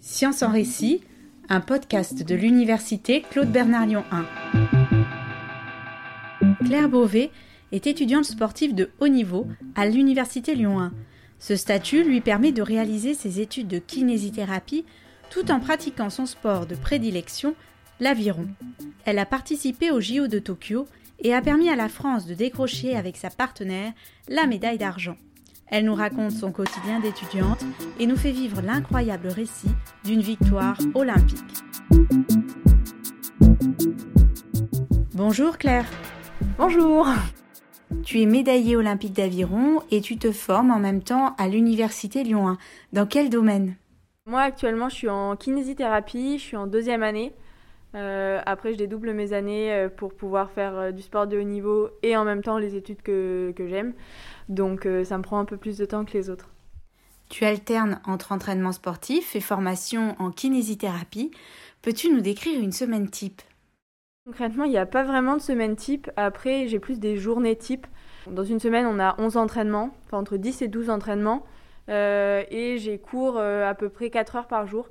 Science en récit, un podcast de l'université Claude Bernard Lyon 1. Claire Beauvais est étudiante sportive de haut niveau à l'université Lyon 1. Ce statut lui permet de réaliser ses études de kinésithérapie tout en pratiquant son sport de prédilection, l'aviron. Elle a participé au JO de Tokyo et a permis à la France de décrocher avec sa partenaire la médaille d'argent. Elle nous raconte son quotidien d'étudiante et nous fait vivre l'incroyable récit d'une victoire olympique. Bonjour Claire. Bonjour. Tu es médaillée olympique d'aviron et tu te formes en même temps à l'université Lyon 1. Dans quel domaine? Moi actuellement je suis en kinésithérapie, je suis en deuxième année. Euh, après je dédouble mes années euh, pour pouvoir faire euh, du sport de haut niveau et en même temps les études que, que j'aime. Donc ça me prend un peu plus de temps que les autres. Tu alternes entre entraînement sportif et formation en kinésithérapie. Peux-tu nous décrire une semaine type? Concrètement, il n'y a pas vraiment de semaine type. Après, j'ai plus des journées type. Dans une semaine, on a 11 entraînements, enfin entre 10 et 12 entraînements. Euh, et j'ai cours euh, à peu près 4 heures par jour.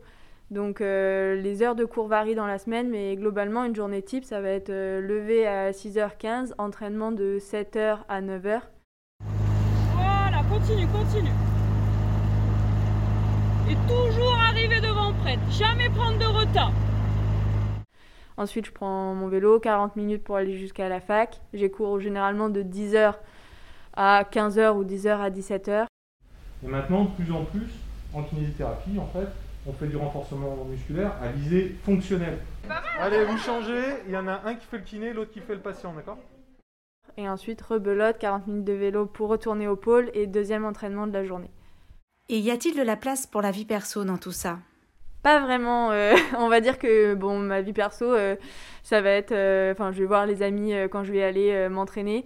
Donc euh, les heures de cours varient dans la semaine, mais globalement, une journée type, ça va être lever à 6h15, entraînement de 7h à 9h. Continue, continue. Et toujours arriver devant prête, jamais prendre de retard. Ensuite, je prends mon vélo, 40 minutes pour aller jusqu'à la fac. J'ai cours généralement de 10h à 15h ou 10h à 17h. Et maintenant, de plus en plus, en kinésithérapie, en fait, on fait du renforcement musculaire à visée fonctionnelle. Allez, vous changez, il y en a un qui fait le kiné, l'autre qui fait le patient, d'accord? Et ensuite, rebelote, 40 minutes de vélo pour retourner au pôle et deuxième entraînement de la journée. Et y a-t-il de la place pour la vie perso dans tout ça? Pas vraiment. Euh, on va dire que bon, ma vie perso, euh, ça va être. euh, Enfin, je vais voir les amis quand je vais aller m'entraîner.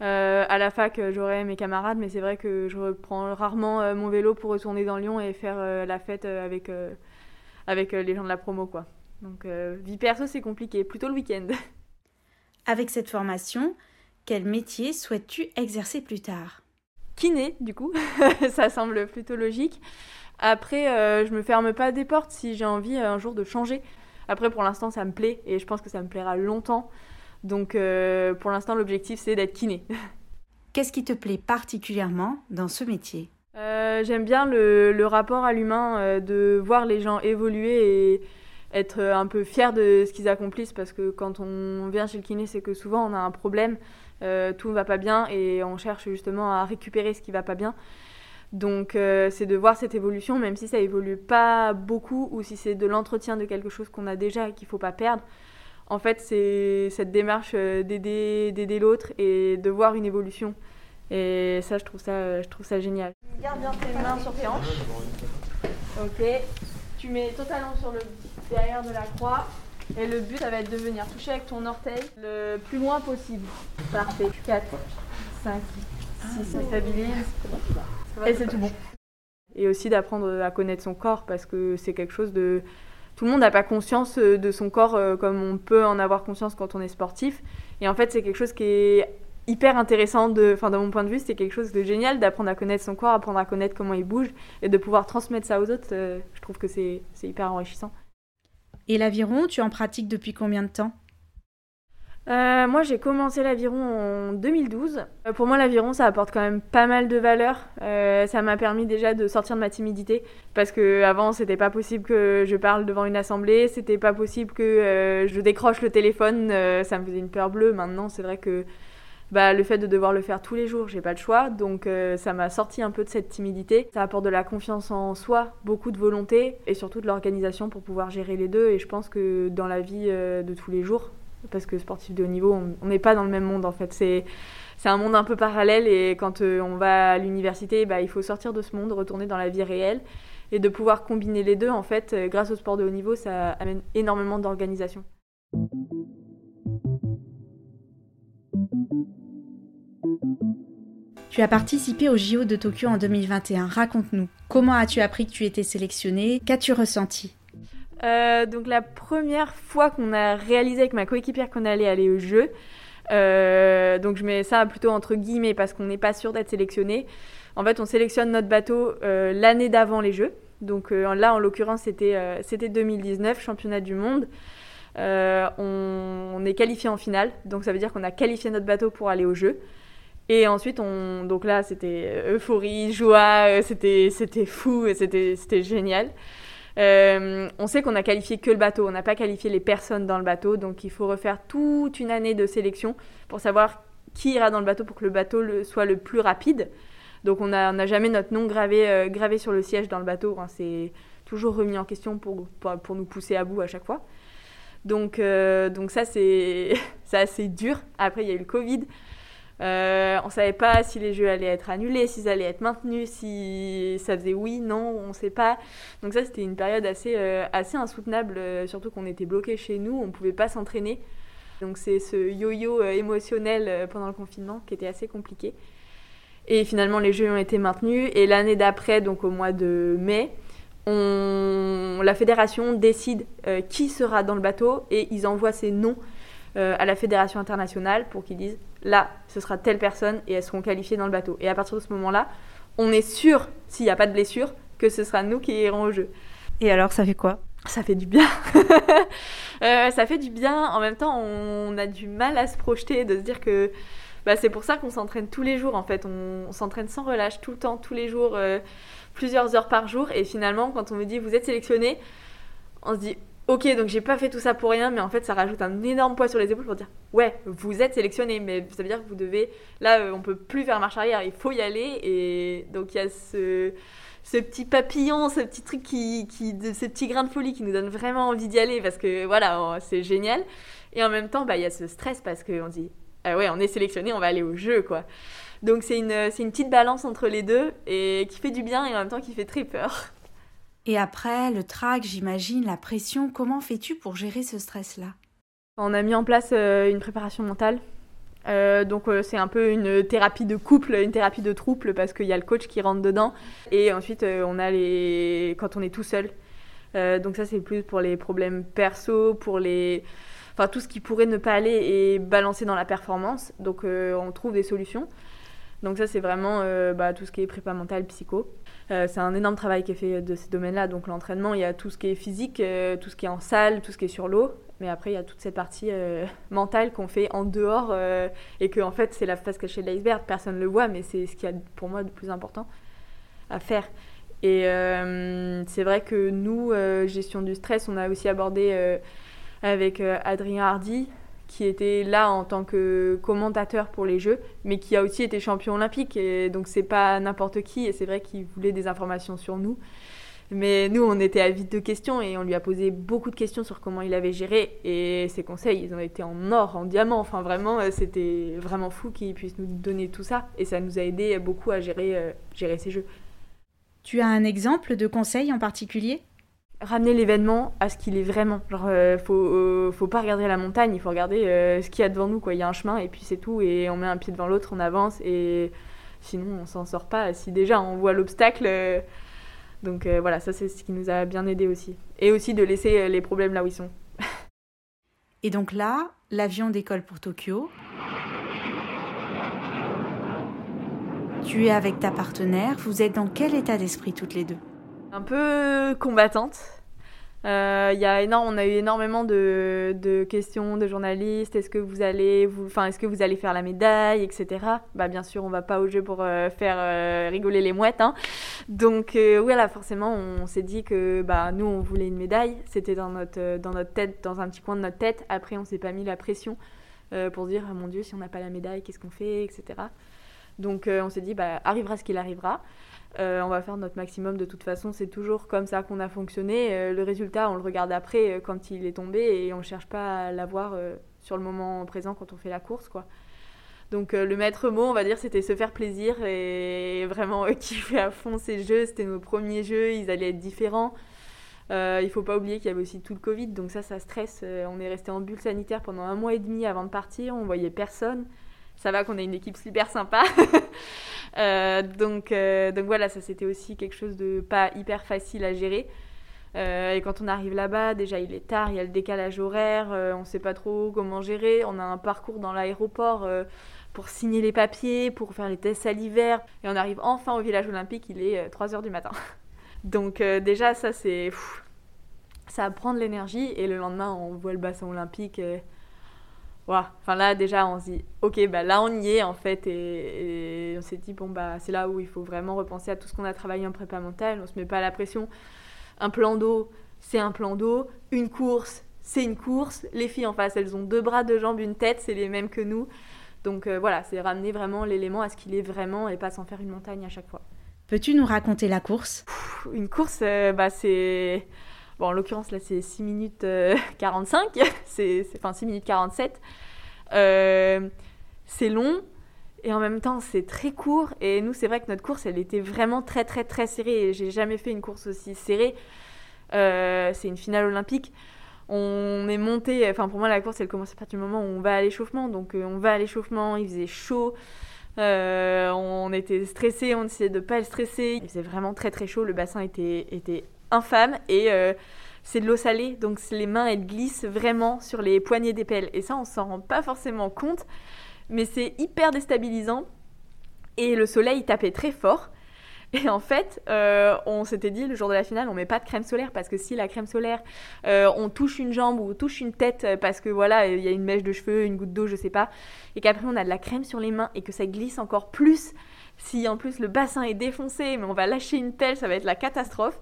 À la fac, j'aurai mes camarades, mais c'est vrai que je reprends rarement mon vélo pour retourner dans Lyon et faire la fête avec, avec les gens de la promo, quoi. Donc, vie perso, c'est compliqué, plutôt le week-end. Avec cette formation, quel métier souhaites-tu exercer plus tard? Kiné, du coup, ça semble plutôt logique. Après, euh, je me ferme pas des portes si j'ai envie euh, un jour de changer. Après, pour l'instant, ça me plaît et je pense que ça me plaira longtemps. Donc, euh, pour l'instant, l'objectif, c'est d'être kiné. Qu'est-ce qui te plaît particulièrement dans ce métier? Euh, J'aime bien le, le rapport à l'humain, de voir les gens évoluer et être un peu fier de ce qu'ils accomplissent parce que quand on vient chez le kiné, c'est que souvent on a un problème, euh, tout ne va pas bien et on cherche justement à récupérer ce qui va pas bien. Donc euh, c'est de voir cette évolution, même si ça évolue pas beaucoup ou si c'est de l'entretien de quelque chose qu'on a déjà et qu'il faut pas perdre. En fait, c'est cette démarche euh, d'aider l'autre et de voir une évolution. Et ça, je trouve ça, je trouve ça génial. Garde bien tes mains sur tes hanches. Ok. Tu mets ton talon sur le derrière de la croix. Et le but, ça va être de venir toucher avec ton orteil le plus loin possible. Parfait. 4, 5, 6, ça stabilise. Et c'est tout bon. Et aussi d'apprendre à connaître son corps parce que c'est quelque chose de... Tout le monde n'a pas conscience euh, de son corps euh, comme on peut en avoir conscience quand on est sportif. Et en fait, c'est quelque chose qui est hyper intéressant, de, enfin, de mon point de vue, c'est quelque chose de génial d'apprendre à connaître son corps, apprendre à connaître comment il bouge et de pouvoir transmettre ça aux autres. euh, je trouve que c'est c'est hyper enrichissant. Et l'aviron, tu en pratiques depuis combien de temps? Euh, moi, j'ai commencé l'aviron en 2012. Euh, pour moi, l'aviron, ça apporte quand même pas mal de valeur. Euh, ça m'a permis déjà de sortir de ma timidité parce que avant, c'était pas possible que je parle devant une assemblée, c'était pas possible que je décroche le téléphone, ça me faisait une peur bleue. Maintenant, c'est vrai que bah, le fait de devoir le faire tous les jours, j'ai pas le choix, donc euh, ça m'a sorti un peu de cette timidité. Ça apporte de la confiance en soi, beaucoup de volonté et surtout de l'organisation pour pouvoir gérer les deux. Et je pense que dans la vie euh, de tous les jours, parce que sportif de haut niveau, on- n'est pas dans le même monde en fait. C'est c'est un monde un peu parallèle et quand euh, on va à l'université, bah, il faut sortir de ce monde, retourner dans la vie réelle et de pouvoir combiner les deux en fait, grâce au sport de haut niveau, ça amène énormément d'organisation. Tu as participé au JO de Tokyo en 2021. Raconte-nous. Comment as-tu appris que tu étais sélectionnée Qu'as-tu ressenti? Euh, donc la première fois qu'on a réalisé avec ma coéquipière qu'on allait aller au jeu, euh, donc je mets ça plutôt entre guillemets parce qu'on n'est pas sûr d'être sélectionné. En fait, on sélectionne notre bateau l'année d'avant les Jeux. Donc là, en l'occurrence, c'était c'était 2019, championnat du monde. on, est qualifié en finale, donc ça veut dire qu'on a qualifié notre bateau pour aller aux Jeux. Et ensuite, on, donc là, c'était euphorie, joie, c'était, c'était fou, c'était, génial. Euh, on sait qu'on a qualifié que le bateau, on n'a pas qualifié les personnes dans le bateau, donc il faut refaire toute une année de sélection pour savoir qui ira dans le bateau pour que le bateau soit le plus rapide. Donc on n'a jamais notre nom gravé, euh, gravé sur le siège dans le bateau, c'est toujours remis en question pour, pour, nous pousser à bout à chaque fois. Donc, euh, donc ça c'est assez dur. Après il y a eu le Covid, euh, on savait pas si les jeux allaient être annulés, s'ils allaient être maintenus, si ça faisait oui, non, on ne sait pas. Donc ça, c'était une période assez, euh, insoutenable, euh, surtout qu'on était bloqué chez nous, on ne pouvait pas s'entraîner. Donc c'est ce yo-yo émotionnel pendant le confinement qui était assez compliqué. Et finalement, les jeux ont été maintenus. Et l'année d'après, donc au mois de mai, la fédération décide qui sera dans le bateau et ils envoient ses noms à la fédération internationale pour qu'ils disent là, ce sera telle personne et elles seront qualifiées dans le bateau. Et à partir de ce moment-là, on est sûr, s'il n'y a pas de blessure, que ce sera nous qui irons au jeu. Et alors, ça fait quoi? Ça fait du bien. Euh, ça fait du bien. En même temps, on a du mal à se projeter, de se dire que bah, c'est pour ça qu'on s'entraîne tous les jours. En fait, on, s'entraîne sans relâche, tout le temps, tous les jours, euh, plusieurs heures par jour. Et finalement, quand on me dit vous êtes sélectionné, on se dit Ok, donc j'ai pas fait tout ça pour rien, mais en fait ça rajoute un énorme poids sur les épaules pour dire ouais, vous êtes sélectionné, mais ça veut dire que vous devez. Là, euh, on peut plus faire marche arrière, il faut y aller. Et donc il y a ce, petit papillon, ce petit truc qui, qui, ce petit grain de folie qui nous donne vraiment envie d'y aller parce que voilà, c'est génial. Et en même temps, bah, il y a ce stress parce qu'on dit ah ouais, on est sélectionné, on va aller au jeu quoi. Donc c'est une, une petite balance entre les deux et qui fait du bien et en même temps qui fait très peur. Et après, le trac, j'imagine, la pression, comment fais-tu pour gérer ce stress-là? On a mis en place euh, une préparation mentale. Euh, donc euh, c'est un peu une thérapie de couple, une thérapie de trouble parce qu'il y a le coach qui rentre dedans et ensuite on a les quand on est tout seul. donc ça c'est plus pour les problèmes perso, pour les enfin tout ce qui pourrait ne pas aller et balancer dans la performance. Donc on trouve des solutions. Donc ça c'est vraiment bah, tout ce qui est prépa mentale, psycho. Euh, c'est un énorme travail qui est fait de ces domaines-là. Donc l'entraînement, il y a tout ce qui est physique, euh, tout ce qui est en salle, tout ce qui est sur l'eau. Mais après, il y a toute cette partie euh, mentale qu'on fait en dehors et que en fait, c'est la face cachée de l'iceberg. Personne ne le voit, mais c'est ce qui a pour moi de plus important à faire. Et c'est vrai que nous, gestion du stress, on a aussi abordé avec Adrien Hardy, qui était là en tant que commentateur pour les Jeux, mais qui a aussi été champion olympique. Et donc c'est pas n'importe qui. Et c'est vrai qu'il voulait des informations sur nous. Mais nous, on était avides de questions et on lui a posé beaucoup de questions sur comment il avait géré. Et ses conseils, ils ont été en or, en diamant. Enfin, vraiment, euh, c'était vraiment fou qu'il puisse nous donner tout ça. Et ça nous a aidé beaucoup à gérer, euh, gérer ces jeux. Tu as un exemple de conseil en particulier? Ramener l'événement à ce qu'il est vraiment. Genre, euh, faut, euh, faut pas regarder la montagne, il faut regarder euh, ce qu'il y a devant nous. Quoi. Il y a un chemin et puis c'est tout. Et on met un pied devant l'autre, on avance. Et sinon, on s'en sort pas. Si déjà on voit l'obstacle. donc voilà, ça c'est ce qui nous a bien aidé aussi. Et aussi de laisser les problèmes là où ils sont. et donc là, l'avion décolle pour Tokyo. Tu es avec ta partenaire. Vous êtes dans quel état d'esprit toutes les deux? Un peu combattante. Euh, y a énorme, on a eu énormément de, questions de journalistes. Est-ce que vous allez, enfin, est-ce que vous allez faire la médaille, etc. Bah bien sûr, on va pas au jeu pour euh, faire euh, rigoler les mouettes. Hein. Donc voilà, forcément, on s'est dit que bah nous, on voulait une médaille. C'était dans notre dans notre tête, dans un petit coin de notre tête. Après, on s'est pas mis la pression pour dire, oh, mon Dieu, si on n'a pas la médaille, qu'est-ce qu'on fait, etc. Donc on s'est dit, bah arrivera ce qu'il arrivera. Euh, on va faire notre maximum de toute façon, c'est toujours comme ça qu'on a fonctionné. Euh, le résultat, on le regarde après euh, quand il est tombé et on ne cherche pas à l'avoir sur le moment présent quand on fait la course. quoi. Donc le maître mot, on va dire, c'était se faire plaisir et vraiment kiffer à fond ces jeux. C'était nos premiers jeux, ils allaient être différents. il faut pas oublier qu'il y avait aussi tout le Covid, donc ça, ça stresse. on est resté en bulle sanitaire pendant un mois et demi avant de partir, on voyait personne. Ça va qu'on ait une équipe super sympa. Euh, donc, euh, donc voilà, ça c'était aussi quelque chose de pas hyper facile à gérer. et quand on arrive là-bas, déjà il est tard, il y a le décalage horaire, on ne sait pas trop comment gérer. On a un parcours dans l'aéroport pour signer les papiers, pour faire les tests salivaires. Et on arrive enfin au village olympique, il est 3h du matin. Donc déjà, ça c'est... Ça prend de l'énergie et le lendemain, on voit le bassin olympique. Et Enfin là déjà on se dit ok bah là on y est en fait et, on s'est dit bon bah c'est là où il faut vraiment repenser à tout ce qu'on a travaillé en prépa mentale, on se met pas la pression. Un plan d'eau, c'est un plan d'eau, une course, c'est une course. Les filles en face, elles ont deux bras, deux jambes, une tête, c'est les mêmes que nous. Donc euh, voilà, c'est ramener vraiment l'élément à ce qu'il est vraiment et pas s'en faire une montagne à chaque fois. Peux-tu nous raconter la course? Une course, euh, bah c'est En l'occurrence, là, c'est 6 minutes 45, euh, c'est, enfin 6 minutes 47. Euh, c'est long et en même temps, c'est très court. Et nous, c'est vrai que notre course, elle était vraiment très, très, très serrée. Et j'ai jamais fait une course aussi serrée. Euh, c'est une finale olympique. On est monté, enfin pour moi, la course, elle commence à partir du moment où on va à l'échauffement. Donc, on va à l'échauffement, il faisait chaud. on était stressé, on essayait de pas être stressé. Il faisait vraiment très très chaud, le bassin était, était infâme et euh, c'est de l'eau salée, donc les mains elles glissent vraiment sur les poignées des pelles. Et ça, on s'en rend pas forcément compte, mais c'est hyper déstabilisant. Et le soleil tapait très fort. Et en fait, euh, on s'était dit le jour de la finale, on met pas de crème solaire parce que si la crème solaire, euh, on touche une jambe ou touche une tête parce que voilà, il y a une mèche de cheveux, une goutte d'eau, je sais pas, et qu'après on a de la crème sur les mains et que ça glisse encore plus. Si en plus le bassin est défoncé, mais on va lâcher une telle, ça va être la catastrophe.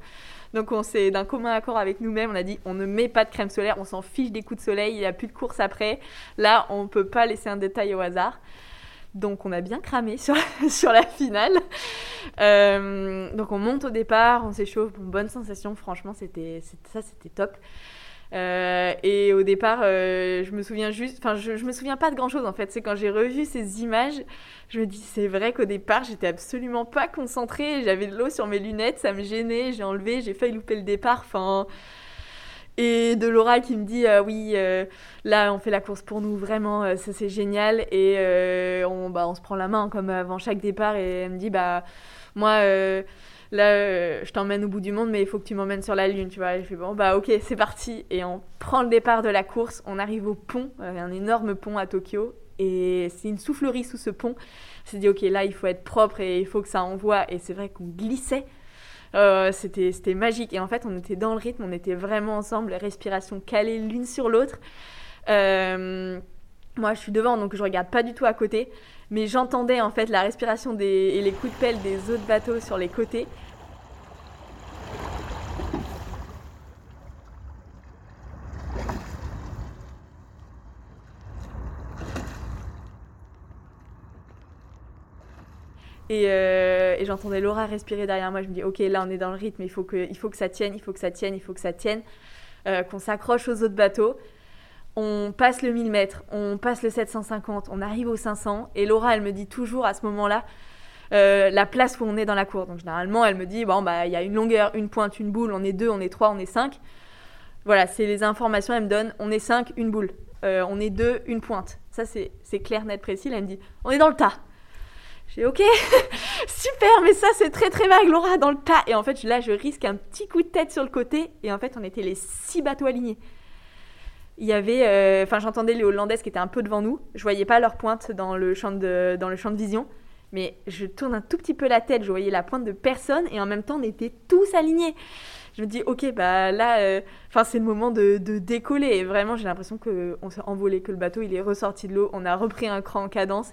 Donc on s'est d'un commun accord avec nous-mêmes, on a dit on ne met pas de crème solaire, on s'en fiche des coups de soleil, il n'y a plus de course après. Là, on ne peut pas laisser un détail au hasard. Donc on a bien cramé sur, la finale. Euh, donc on monte au départ, on s'échauffe, bonne sensation, franchement c'était ça c'était top. Euh, et au départ, euh, je me souviens juste, enfin, je, je, me souviens pas de grand chose en fait. C'est quand j'ai revu ces images, je me dis, c'est vrai qu'au départ, j'étais absolument pas concentrée. J'avais de l'eau sur mes lunettes, ça me gênait. J'ai enlevé, j'ai failli louper le départ. Enfin. Et de Laura qui me dit euh, oui là on fait la course pour nous vraiment ça c'est génial et on bah on se prend la main comme avant chaque départ et elle me dit bah moi là, euh, je t'emmène au bout du monde, mais il faut que tu m'emmènes sur la Lune, tu vois. Et je fais, bon, bah ok, c'est parti. Et on prend le départ de la course, on arrive au pont, euh, un énorme pont à Tokyo, et c'est une soufflerie sous ce pont. On s'est dit, ok, là, il faut être propre et il faut que ça envoie. Et c'est vrai qu'on glissait. Euh, c'était, c'était magique. Et en fait, on était dans le rythme, on était vraiment ensemble, respiration calée l'une sur l'autre. Moi, je suis devant, donc je regarde pas du tout à côté mais j'entendais en fait la respiration des, et les coups de pelle des autres bateaux sur les côtés. Euh, et, j'entendais Laura respirer derrière moi. Je me dis, ok, là on est dans le rythme, il faut que, il faut que ça tienne, il faut que ça tienne, il faut que ça tienne, euh, qu'on s'accroche aux autres bateaux on passe le 1000 mètres, on passe le 750, on arrive au 500. Et Laura, elle me dit toujours à ce moment-là euh, la place où on est dans la cour. Donc généralement, elle me dit bon, bah, il y a une longueur, une pointe, une boule, on est deux, on est trois, on est cinq. Voilà, c'est les informations, elle me donne on est cinq, une boule. Euh, on est deux, une pointe. Ça, c'est clair, net, précis. elle me dit on est dans le tas. J'ai ok, super, mais ça c'est très très vague, Laura, dans le tas. Et en fait, là, je risque un petit coup de tête sur le côté. Et en fait, on était les six bateaux alignés il y avait, euh, enfin j'entendais les Hollandaises qui étaient un peu devant nous. Je voyais pas leur pointe dans le champ de, vision, mais je tourne un tout petit peu la tête, je voyais la pointe de personne et en même temps on était tous alignés. Je me dis ok bah là, euh, enfin c'est le moment de, décoller. Et vraiment j'ai l'impression que on s'est envolé, que le bateau il est ressorti de l'eau, on a repris un cran en cadence.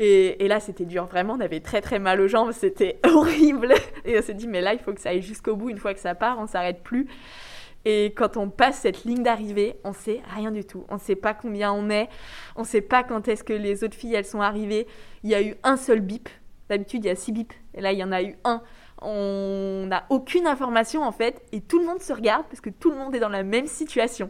Et, et, là, c'était dur. Vraiment, on avait très très mal aux jambes. C'était horrible. Et on s'est dit, mais là, il faut que ça aille jusqu'au bout. Une fois que ça part, on s'arrête plus. Et quand on passe cette ligne d'arrivée, on sait rien du tout. On sait pas combien on est. On sait pas quand est-ce que les autres filles elles sont arrivées. Il y a eu un seul bip. D'habitude, il y a six bips. Et là, il y en a eu un. On n'a aucune information en fait. Et tout le monde se regarde parce que tout le monde est dans la même situation.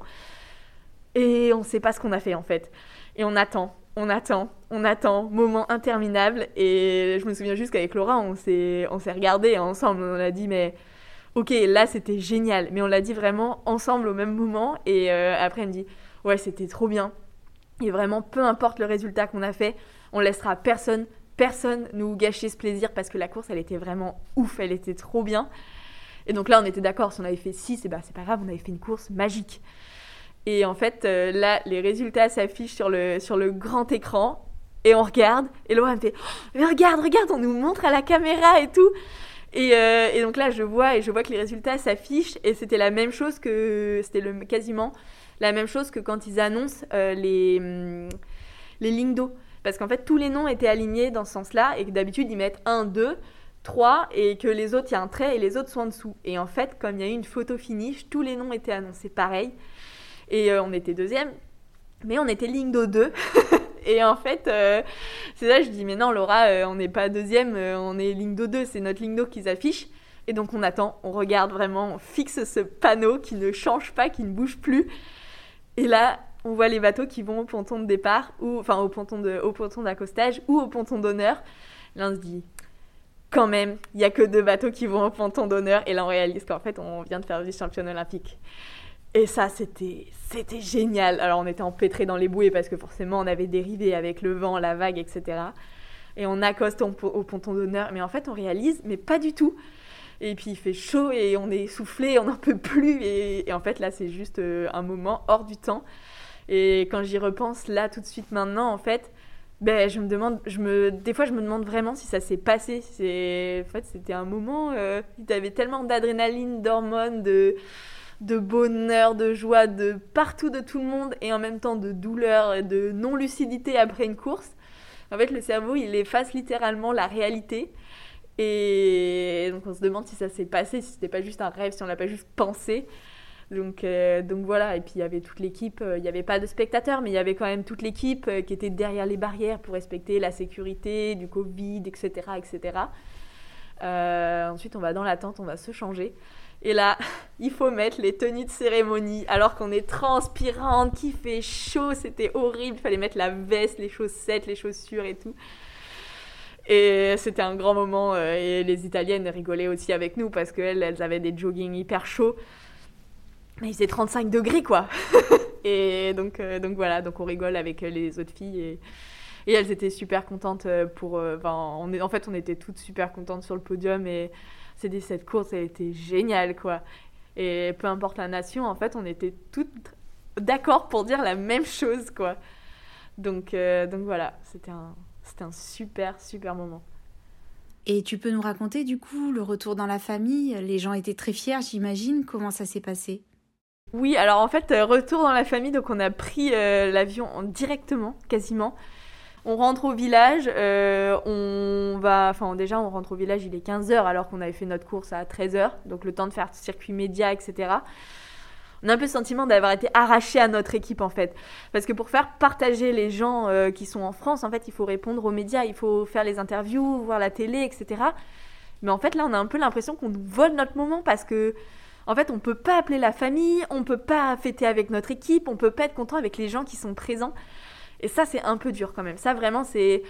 Et on sait pas ce qu'on a fait en fait. Et on attend, on attend, on attend, moment interminable. Et je me souviens juste qu'avec Laura, on s'est, on s'est regardé ensemble. On a dit, mais ok, là c'était génial, mais on l'a dit vraiment ensemble au même moment. Et euh, après, elle me dit, ouais, c'était trop bien. Et vraiment, peu importe le résultat qu'on a fait, on laissera personne, personne nous gâcher ce plaisir parce que la course, elle était vraiment ouf, elle était trop bien. Et donc là, on était d'accord, si on avait fait 6, et ben, c'est pas grave, on avait fait une course magique. Et en fait, euh, là, les résultats s'affichent sur le, sur le grand écran. Et on regarde. Et Laura me fait oh, Regarde, regarde, on nous montre à la caméra et tout. Et, euh, et, donc là, je vois et je vois que les résultats s'affichent. Et c'était la même chose que. C'était quasiment la même chose que quand ils annoncent euh, les, hum, les lignes d'eau. Parce qu'en fait, tous les noms étaient alignés dans ce sens-là. Et que d'habitude, ils mettent 1, 2, 3. Et que les autres, il y a un trait et les autres sont en dessous. Et en fait, comme il y a eu une photo finish, tous les noms étaient annoncés pareil. Et euh, on était deuxième, mais on était ligne d'eau 2. et en fait, euh, c'est là je dis, mais non, Laura, euh, on n'est pas deuxième, on est d'eau 2, c'est notre d'eau qu'ils affichent. Et donc on attend, on regarde vraiment, on fixe ce panneau qui ne change pas, qui ne bouge plus. Et là, on voit les bateaux qui vont au ponton de départ, ou enfin au ponton d'accostage ou au ponton d'honneur. Là, on se dit, quand même, il y a que deux bateaux qui vont au ponton d'honneur. Et là, on réalise qu'en fait, on vient de faire vice championne olympique. Et ça, c'était, c'était génial. Alors, on était empêtrés dans les bouées parce que forcément, on avait dérivé avec le vent, la vague, etc. Et on accoste au, ponton d'honneur. Mais en fait, on réalise, mais pas du tout. Et puis, il fait chaud et on est essoufflé, on n'en peut plus. Et, en fait, là, c'est juste euh, un moment hors du temps. Et quand j'y repense, là, tout de suite, maintenant, en fait, ben, je me demande, je me, des fois, je me demande vraiment si ça s'est passé. En fait, c'était un moment, euh, tu avais tellement d'adrénaline, d'hormones, de de bonheur, de joie, de partout de tout le monde et en même temps de douleur et de non-lucidité après une course. En fait, le cerveau, il efface littéralement la réalité. Et donc on se demande si ça s'est passé, si c'était pas juste un rêve, si on l'a pas juste pensé. Donc, euh, donc voilà, et puis il y avait toute l'équipe, euh, il n'y avait pas de spectateurs, mais il y avait quand même toute l'équipe euh, qui était derrière les barrières pour respecter la sécurité, du Covid, etc. etc. ensuite, on va dans la tente, on va se changer. Et là, il faut mettre les tenues de cérémonie alors qu'on est transpirante, qu'il fait chaud, c'était horrible. Il fallait mettre la veste, les chaussettes, les chaussures et tout. Et c'était un grand moment. Euh, et les Italiennes rigolaient aussi avec nous parce qu'elles, elles avaient des joggings hyper chauds. Mais il faisait 35 degrés, quoi. et donc, euh, donc voilà, donc on rigole avec les autres filles. Et elles étaient super contentes pour. Euh, on est, en fait, on était toutes super contentes sur le podium. Et c'est cette course, elle était géniale, quoi. Et peu importe la nation, en fait, on était toutes d'accord pour dire la même chose, quoi. Donc, euh, donc voilà, c'était un, c'était un super, super moment. Et tu peux nous raconter, du coup, le retour dans la famille? Les gens étaient très fiers, j'imagine. Comment ça s'est passé? Oui, alors en fait, euh, retour dans la famille, donc on a pris euh, l'avion directement, quasiment. On rentre au village, euh, on va, enfin déjà on rentre au village, il est 15h alors qu'on avait fait notre course à 13h, donc le temps de faire circuit média, etc. On a un peu le sentiment d'avoir été arraché à notre équipe en fait. Parce que pour faire partager les gens euh, qui sont en France, en fait, il faut répondre aux médias, il faut faire les interviews, voir la télé, etc. Mais en fait, là, on a un peu l'impression qu'on nous vole notre moment parce que, en fait, on peut pas appeler la famille, on peut pas fêter avec notre équipe, on peut pas être content avec les gens qui sont présents. Et ça, c'est un peu dur quand même. Ça, vraiment, c'est.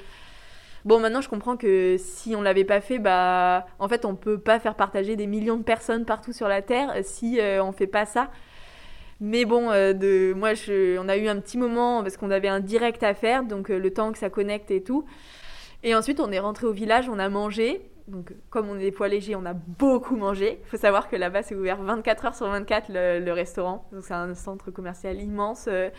Bon, maintenant, je comprends que si on l'avait pas fait, bah, en fait, on peut pas faire partager des millions de personnes partout sur la Terre si euh, on fait pas ça. Mais bon, euh, de, moi, je, on a eu un petit moment parce qu'on avait un direct à faire, donc euh, le temps que ça connecte et tout. Et ensuite, on est rentré au village, on a mangé. Donc, comme on est des poids légers, on a beaucoup mangé. Il faut savoir que là-bas, c'est ouvert 24 heures sur 24 le, restaurant. Donc, c'est un centre commercial immense euh,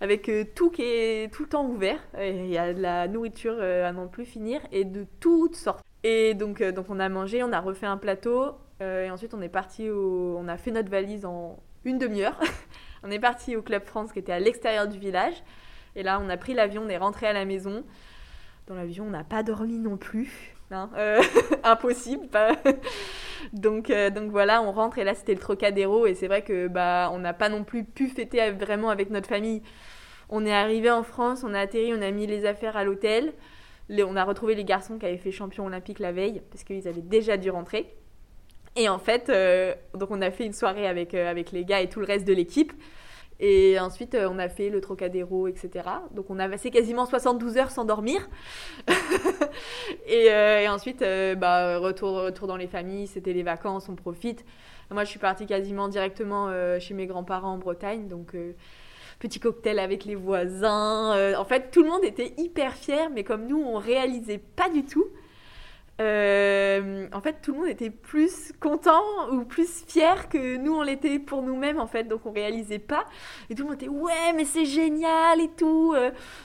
avec euh, tout qui est tout le temps ouvert. Il y a de la nourriture euh, à non plus finir et de toutes sortes. Et donc, donc on a mangé, on a refait un plateau. et ensuite, on est parti. On a fait notre valise en une demi-heure. on est parti au Club France qui était à l'extérieur du village. Et là, on a pris l'avion, on est rentré à la maison. Dans l'avion, on n'a pas dormi non plus. Hein, euh, impossible. donc, euh, donc voilà, on rentre et là c'était le Trocadéro et c'est vrai que bah on n'a pas non plus pu fêter vraiment avec notre famille. On est arrivé en France, on a atterri, on a mis les affaires à l'hôtel. On a retrouvé les garçons qui avaient fait champion olympique la veille parce qu'ils avaient déjà dû rentrer. Et en fait, euh, donc on a fait une soirée avec, avec les gars et tout le reste de l'équipe. Et ensuite, euh, on a fait le Trocadéro, etc. Donc, on a passé quasiment 72 heures sans dormir. Euh, et, ensuite, euh, bah, retour, retour dans les familles, c'était les vacances, on profite. Moi, je suis partie quasiment directement chez mes grands-parents en Bretagne. Donc, petit cocktail avec les voisins. en fait, tout le monde était hyper fier, mais comme nous, on réalisait pas du tout. Euh, en fait, tout le monde était plus content ou plus fier que nous, on l'était pour nous-mêmes, en fait. Donc, on réalisait pas. Et tout le monde était, ouais, mais c'est génial et tout.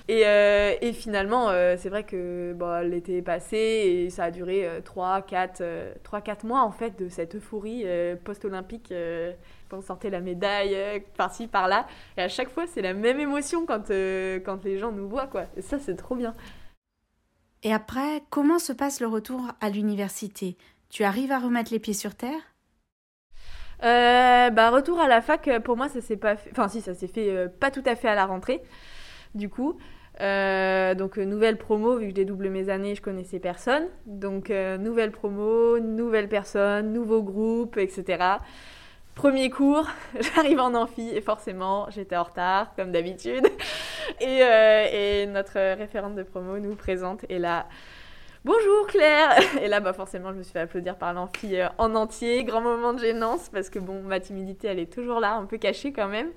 Et, euh, et finalement, euh, c'est vrai que bon, l'été est passé et ça a duré 3, 4, 3, 4 mois, en fait, de cette euphorie post-olympique. on sortait la médaille par-ci, par-là. Et à chaque fois, c'est la même émotion quand, quand les gens nous voient, quoi. Et ça, c'est trop bien. Et après, comment se passe le retour à l'université? Tu arrives à remettre les pieds sur terre? Euh, bah, retour à la fac, pour moi, ça s'est pas fait. Enfin, si, ça s'est fait euh, pas tout à fait à la rentrée, du coup. Euh, donc, nouvelle promo, vu que j'ai doublé mes années, je connaissais personne. Donc, nouvelle promo, nouvelle personne, nouveau groupe, etc. Premier cours, j'arrive en amphi et forcément j'étais en retard comme d'habitude. Euh, et, notre référente de promo nous présente et là, bonjour Claire Et là, bah forcément, je me suis fait applaudir par l'amphi euh, en entier. Grand moment de gênance parce que bon, ma timidité, elle est toujours là, un peu cachée quand même.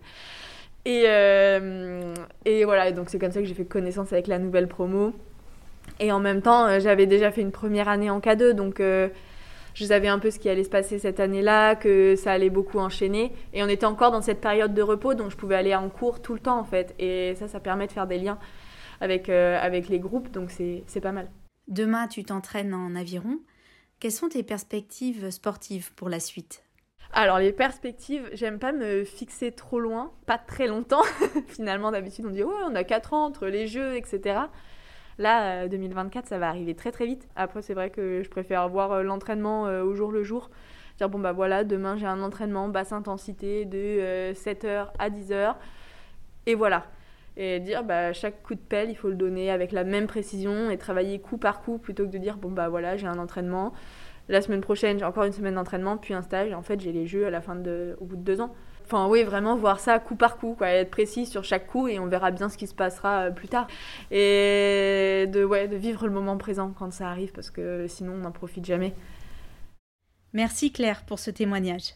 Et, euh, et voilà, donc c'est comme ça que j'ai fait connaissance avec la nouvelle promo. Et en même temps, j'avais déjà fait une première année en K2, donc je savais un peu ce qui allait se passer cette année-là, que ça allait beaucoup enchaîner. Et on était encore dans cette période de repos, donc je pouvais aller en cours tout le temps en fait. Et ça, ça permet de faire des liens avec, euh, avec les groupes, donc c'est pas mal. Demain, tu t'entraînes en aviron. Quelles sont tes perspectives sportives pour la suite? Alors les perspectives, j'aime pas me fixer trop loin, pas très longtemps. Finalement d'habitude on dit ouais on a 4 ans entre les jeux, etc. Là, 2024, euh, ça va arriver très très vite. Après, c'est vrai que je préfère voir euh, l'entraînement euh, au jour le jour. Dire, bon, bah voilà, demain j'ai un entraînement basse intensité de 7h à 10h. Et voilà. Et dire, bah, chaque coup de pelle, il faut le donner avec la même précision et travailler coup par coup plutôt que de dire, bon, bah voilà, j'ai un entraînement. La semaine prochaine, j'ai encore une semaine d'entraînement, puis un stage. Et en fait, j'ai les jeux à la fin de, au bout de deux ans. Enfin, oui, vraiment voir ça coup par coup, être précis sur chaque coup et on verra bien ce qui se passera euh, plus tard. Et de, ouais, de vivre le moment présent quand ça arrive parce que sinon on n'en profite jamais. Merci Claire pour ce témoignage.